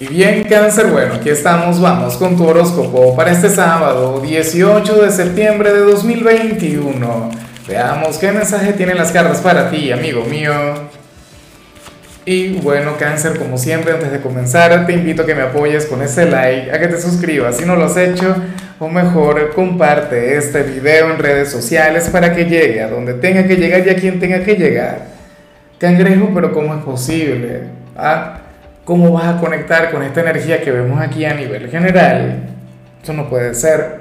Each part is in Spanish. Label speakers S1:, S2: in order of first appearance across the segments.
S1: Y bien, cáncer, bueno, aquí estamos, vamos con tu horóscopo para este sábado, 18 de septiembre de 2021. Veamos qué mensaje tienen las cartas para ti, amigo mío. Y bueno, cáncer, como siempre, antes de comenzar, te invito a que me apoyes con ese like, a que te suscribas si no lo has hecho, o mejor, comparte este video en redes sociales para que llegue a donde tenga que llegar y a quien tenga que llegar. Cangrejo, pero ¿cómo es posible? ¿Ah? ¿Cómo vas a conectar con esta energía que vemos aquí a nivel general? Eso no puede ser.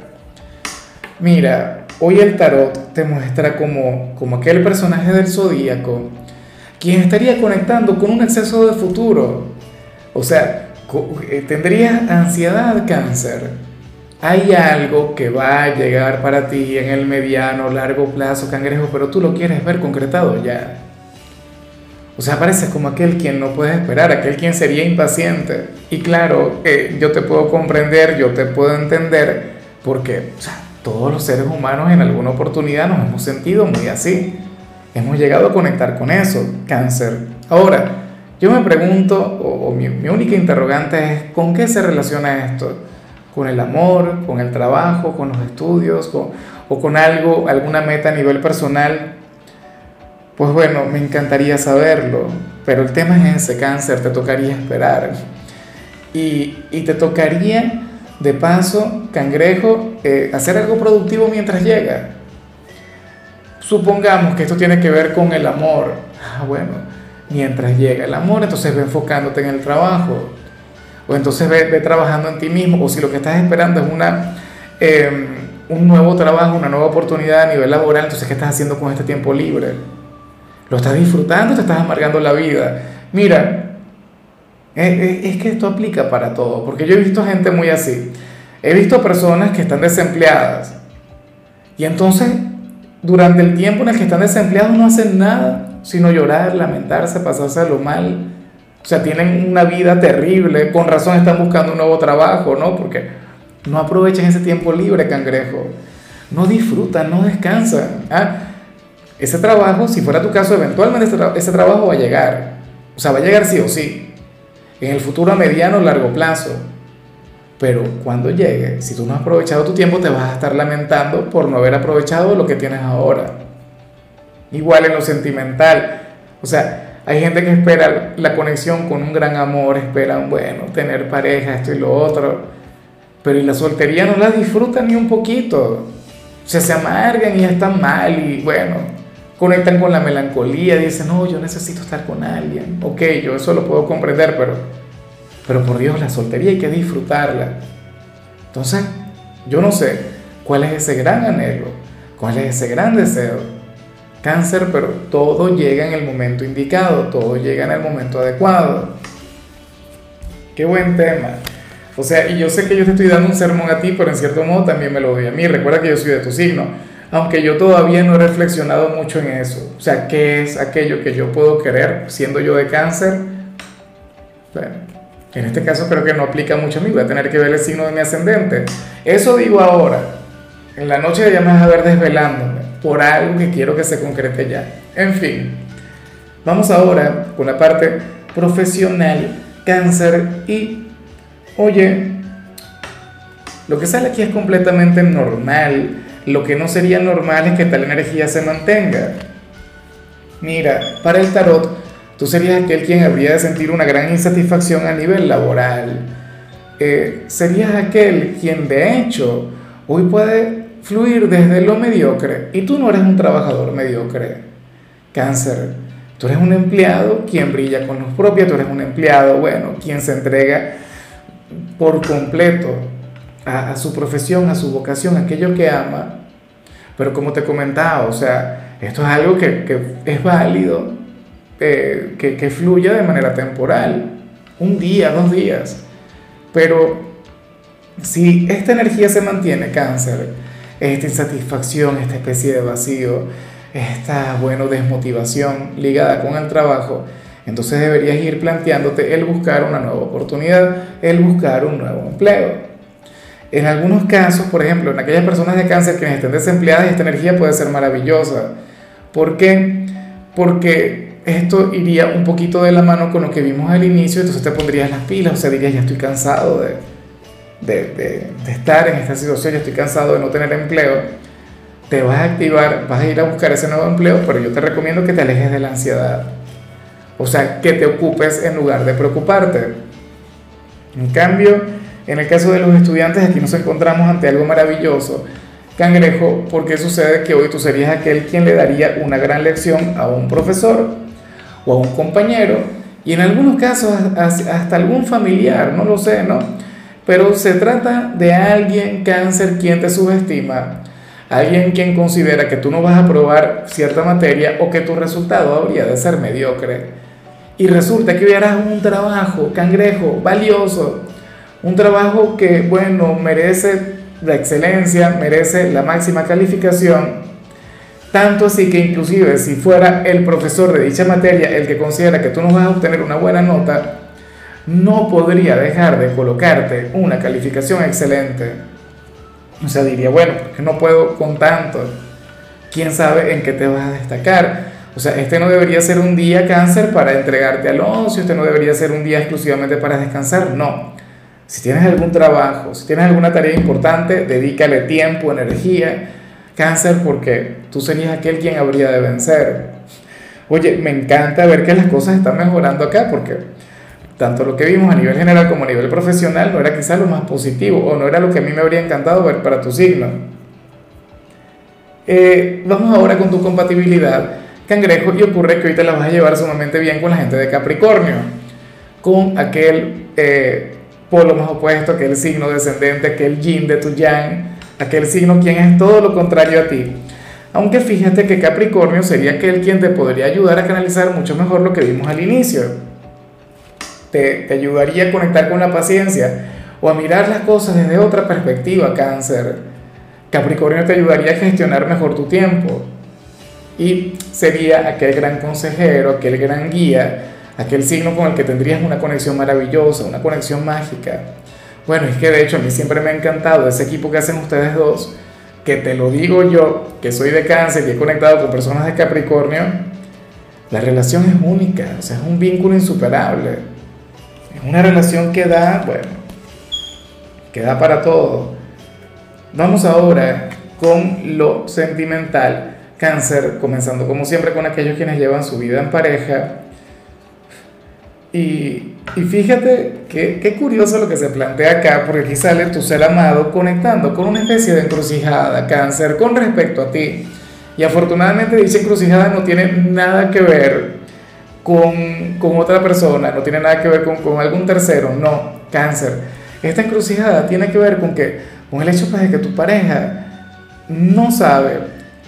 S1: Mira, hoy el tarot te muestra como, como aquel personaje del zodíaco quien estaría conectando con un exceso de futuro. O sea, eh, tendrías ansiedad, cáncer. Hay algo que va a llegar para ti en el mediano, largo plazo, cangrejo, pero tú lo quieres ver concretado ya. O sea, parece como aquel quien no puede esperar, aquel quien sería impaciente. Y claro, eh, yo te puedo comprender, yo te puedo entender, porque o sea, todos los seres humanos en alguna oportunidad nos hemos sentido muy así. Hemos llegado a conectar con eso, cáncer. Ahora, yo me pregunto, o, mi, única interrogante es, ¿con qué se relaciona esto? ¿Con el amor, con el trabajo, con los estudios, o con algo, alguna meta a nivel personal? Pues bueno, me encantaría saberlo, pero el tema es ese cáncer, te tocaría esperar. Y, te tocaría, de paso, cangrejo, eh, hacer algo productivo mientras llega. Supongamos que esto tiene que ver con el amor. Ah, bueno, mientras llega el amor, entonces ve enfocándote en el trabajo. O entonces ve, trabajando en ti mismo. O si lo que estás esperando es una, em, un nuevo trabajo, una nueva oportunidad a nivel laboral, entonces ¿qué estás haciendo con este tiempo libre? ¿Lo estás disfrutando? ¿Te estás amargando la vida? Mira, es que esto aplica para todo, porque yo he visto gente muy así. He visto personas que están desempleadas y entonces durante el tiempo en el que están desempleados no hacen nada, sino llorar, lamentarse, pasarse lo mal. O sea, tienen una vida terrible, con razón están buscando un nuevo trabajo, ¿no? Porque no aprovechan ese tiempo libre, cangrejo. No disfrutan, no descansan. ¿ah? Ese trabajo, si fuera tu caso, eventualmente ese, trabajo va a llegar. O sea, va a llegar sí o sí. En el futuro a mediano o largo plazo. Pero cuando llegue, si tú no has aprovechado tu tiempo, te vas a estar lamentando por no haber aprovechado lo que tienes ahora. Igual en lo sentimental. O sea, hay gente que espera la conexión con un gran amor, esperan, bueno, tener pareja, esto y lo otro. Pero y la soltería no la disfrutan ni un poquito. O sea, se amargan y ya están mal y bueno, conectan con la melancolía, dicen, no, yo necesito estar con alguien. Ok, yo eso lo puedo comprender, pero, pero por Dios, la soltería hay que disfrutarla. Entonces, yo no sé cuál es ese gran anhelo, cuál es ese gran deseo. Cáncer, pero todo llega en el momento indicado, todo llega en el momento adecuado. Qué buen tema. O sea, y yo sé que yo te estoy dando un sermón a ti, pero en cierto modo también me lo doy a mí. Recuerda que yo soy de tu signo aunque yo todavía no he reflexionado mucho en eso. O sea, ¿qué es aquello que yo puedo querer siendo yo de cáncer? Bueno, en este caso creo que no aplica mucho a mí, voy a tener que ver el signo de mi ascendente. Eso digo ahora. En la noche ya me vas a ver desvelándome por algo que quiero que se concrete ya. En fin, vamos ahora con la parte profesional, cáncer y, oye, lo que sale aquí es completamente normal lo que no sería normal es que tal energía se mantenga. Mira, para el tarot, tú serías aquel quien habría de sentir una gran insatisfacción a nivel laboral. Eh, serías aquel quien de hecho hoy puede fluir desde lo mediocre y tú no eres un trabajador mediocre. Cáncer, tú eres un empleado quien brilla con luz propia, tú eres un empleado, bueno, quien se entrega por completo a, su profesión, a su vocación, aquello que ama. Pero como te comentaba, o sea, esto es algo que, es válido, eh, que, que fluya de manera temporal, un día, dos días. Pero si esta energía se mantiene, cáncer, esta insatisfacción, esta especie de vacío, esta, bueno, desmotivación ligada con el trabajo, entonces deberías ir planteándote el buscar una nueva oportunidad, el buscar un nuevo empleo. En algunos casos, por ejemplo, en aquellas personas de cáncer que estén desempleadas, esta energía puede ser maravillosa. ¿Por qué? Porque esto iría un poquito de la mano con lo que vimos al inicio, entonces te pondrías las pilas, o sea, dirías, ya estoy cansado de, de, de, estar en esta situación, ya estoy cansado de no tener empleo, te vas a activar, vas a ir a buscar ese nuevo empleo, pero yo te recomiendo que te alejes de la ansiedad. O sea, que te ocupes en lugar de preocuparte. En cambio, en el caso de los estudiantes, aquí nos encontramos ante algo maravilloso. Cangrejo, porque sucede que hoy tú serías aquel quien le daría una gran lección a un profesor o a un compañero, y en algunos casos hasta algún familiar, no lo sé, ¿no? Pero se trata de alguien cáncer quien te subestima, alguien quien considera que tú no vas a aprobar cierta materia o que tu resultado habría de ser mediocre. Y resulta que harás un trabajo, cangrejo, valioso, un trabajo que, bueno, merece la excelencia, merece la máxima calificación, tanto así que inclusive si fuera el profesor de dicha materia el que considera que tú no vas a obtener una buena nota, no podría dejar de colocarte una calificación excelente. O sea, diría, bueno, porque no puedo con tanto. ¿Quién sabe en qué te vas a destacar? O sea, este no debería ser un día cáncer para entregarte al ocio, este no debería ser un día exclusivamente para descansar, no. Si tienes algún trabajo, si tienes alguna tarea importante, dedícale tiempo, energía, cáncer, porque tú serías aquel quien habría de vencer. Oye, me encanta ver que las cosas están mejorando acá, porque tanto lo que vimos a nivel general como a nivel profesional no era quizás lo más positivo, o no era lo que a mí me habría encantado ver para tu signo. Eh, vamos ahora con tu compatibilidad cangrejo y ocurre que hoy te la vas a llevar sumamente bien con la gente de Capricornio, con aquel eh, polo más opuesto, aquel signo descendente, aquel yin de tu yang, aquel signo quien es todo lo contrario a ti. Aunque fíjate que Capricornio sería aquel quien te podría ayudar a canalizar mucho mejor lo que vimos al inicio. Te, te ayudaría a conectar con la paciencia o a mirar las cosas desde otra perspectiva, cáncer. Capricornio te ayudaría a gestionar mejor tu tiempo y sería aquel gran consejero, aquel gran guía, aquel signo con el que tendrías una conexión maravillosa, una conexión mágica. Bueno, es que de hecho a mí siempre me ha encantado ese equipo que hacen ustedes dos, que te lo digo yo, que soy de cáncer y he conectado con personas de Capricornio, la relación es única, o sea, es un vínculo insuperable. Es una relación que da, bueno, que da para todo. Vamos ahora con lo sentimental cáncer, comenzando como siempre con aquellos quienes llevan su vida en pareja. Y, fíjate qué, qué curioso lo que se plantea acá, porque aquí sale tu ser amado conectando con una especie de encrucijada, cáncer, con respecto a ti. Y afortunadamente dicha encrucijada no tiene nada que ver con, con otra persona, no tiene nada que ver con, con, algún tercero, no, cáncer. Esta encrucijada tiene que ver con que, con el hecho pues, de que tu pareja no sabe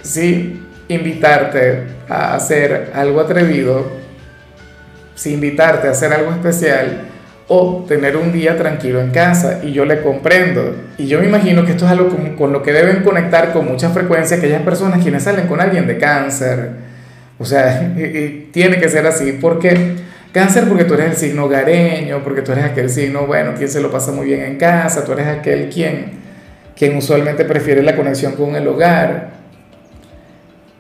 S1: si invitarte a hacer algo atrevido, si invitarte a hacer algo especial o tener un día tranquilo en casa. Y yo le comprendo. Y yo me imagino que esto es algo con, lo que deben conectar con mucha frecuencia aquellas personas quienes salen con alguien de cáncer. O sea, tiene que ser así. porque Cáncer porque tú eres el signo hogareño, porque tú eres aquel signo, bueno, quien se lo pasa muy bien en casa, tú eres aquel quien, quien usualmente prefiere la conexión con el hogar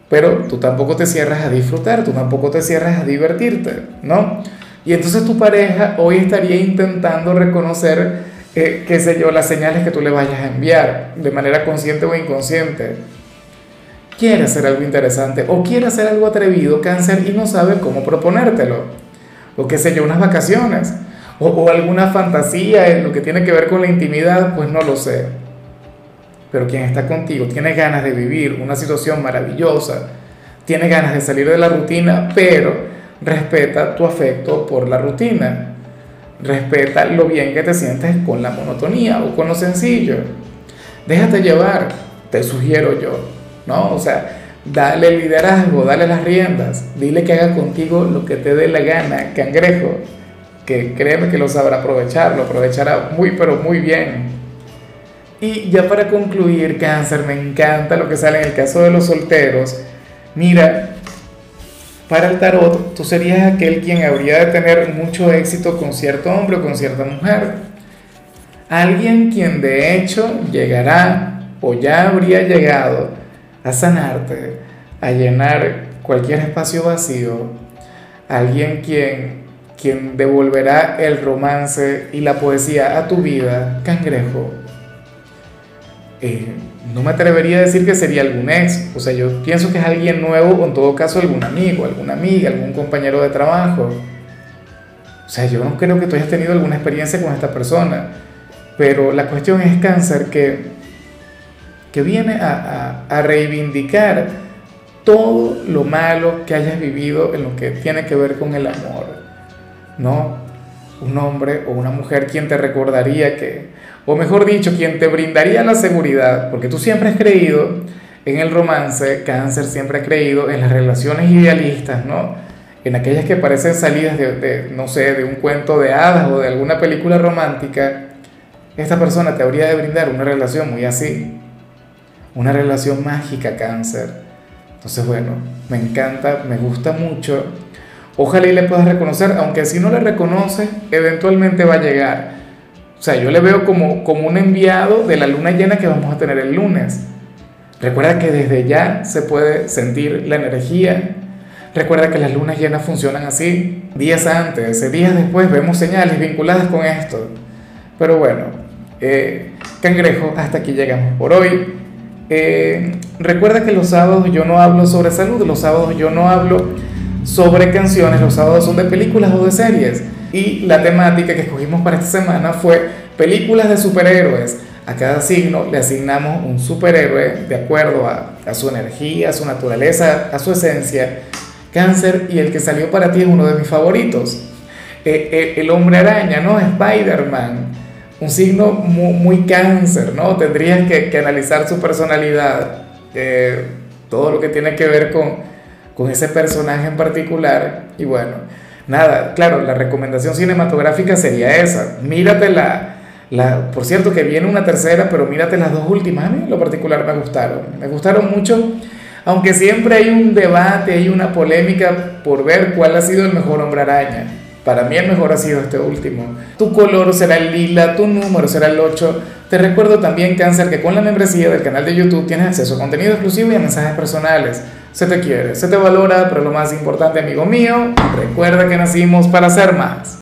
S1: pero tú tampoco te cierras a disfrutar, tú tampoco te cierras a divertirte, ¿no? Y entonces tu pareja hoy estaría intentando reconocer, eh, qué sé yo, las señales que tú le vayas a enviar, de manera consciente o inconsciente. Quiere hacer algo interesante o quiere hacer algo atrevido, cáncer, y no sabe cómo proponértelo. O qué sé yo, unas vacaciones. O, o alguna fantasía en lo que tiene que ver con la intimidad, pues no lo sé pero quien está contigo tiene ganas de vivir una situación maravillosa, tiene ganas de salir de la rutina, pero respeta tu afecto por la rutina, respeta lo bien que te sientes con la monotonía o con lo sencillo. Déjate llevar, te sugiero yo, ¿no? O sea, dale liderazgo, dale las riendas, dile que haga contigo lo que te dé la gana, cangrejo, que créeme que lo sabrá aprovechar, lo aprovechará muy, pero muy bien. Y ya para concluir, cáncer, me encanta lo que sale en el caso de los solteros. Mira, para el tarot, tú serías aquel quien habría de tener mucho éxito con cierto hombre o con cierta mujer. Alguien quien de hecho llegará o ya habría llegado a sanarte, a llenar cualquier espacio vacío, alguien quien, quien devolverá el romance y la poesía a tu vida, cangrejo. Eh, no me atrevería a decir que sería algún ex, o sea, yo pienso que es alguien nuevo en todo caso algún amigo, alguna amiga, algún compañero de trabajo. O sea, yo no creo que tú hayas tenido alguna experiencia con esta persona, pero la cuestión es cáncer que, que viene a, a reivindicar todo lo malo que hayas vivido en lo que tiene que ver con el amor, ¿no? Un hombre o una mujer quien te recordaría que o mejor dicho, quien te brindaría la seguridad, porque tú siempre has creído en el romance, cáncer siempre ha creído en las relaciones idealistas, ¿no? En aquellas que parecen salidas de, no sé, de un cuento de hadas o de alguna película romántica, esta persona te habría de brindar una relación muy así, una relación mágica, cáncer. Entonces, bueno, me encanta, me gusta mucho. Ojalá y le puedas reconocer, aunque si no le reconoces, eventualmente va a llegar o sea, yo le veo como, como un enviado de la luna llena que vamos a tener el lunes. Recuerda que desde ya se puede sentir la energía. Recuerda que las lunas llenas funcionan así. Días antes, días después vemos señales vinculadas con esto. Pero bueno, eh, cangrejo, hasta aquí llegamos por hoy. Eh, recuerda que los sábados yo no hablo sobre salud, los sábados yo no hablo sobre canciones, los sábados son de películas o de series. Y la temática que escogimos para esta semana fue películas de superhéroes. A cada signo le asignamos un superhéroe de acuerdo a, su energía, a su naturaleza, a su esencia. Cáncer y el que salió para ti es uno de mis favoritos. Eh, eh, el hombre araña, ¿no? Spider-Man. Un signo muy, muy, cáncer, ¿no? Tendrías que, que analizar su personalidad, eh, todo lo que tiene que ver con, con ese personaje en particular. Y bueno, nada, claro, la recomendación cinematográfica sería esa. Mírate la, la, por cierto que viene una tercera, pero mírate las dos últimas. A mí en lo particular me gustaron. Me gustaron mucho, aunque siempre hay un debate, hay una polémica por ver cuál ha sido el mejor hombre araña. Para mí el mejor ha sido este último. Tu color será el lila, tu número será el 8. Te recuerdo también, Cáncer, que con la membresía del canal de YouTube tienes acceso a contenido exclusivo y a mensajes personales. Se te quiere, se te valora, pero lo más importante, amigo mío, recuerda que nacimos para ser más.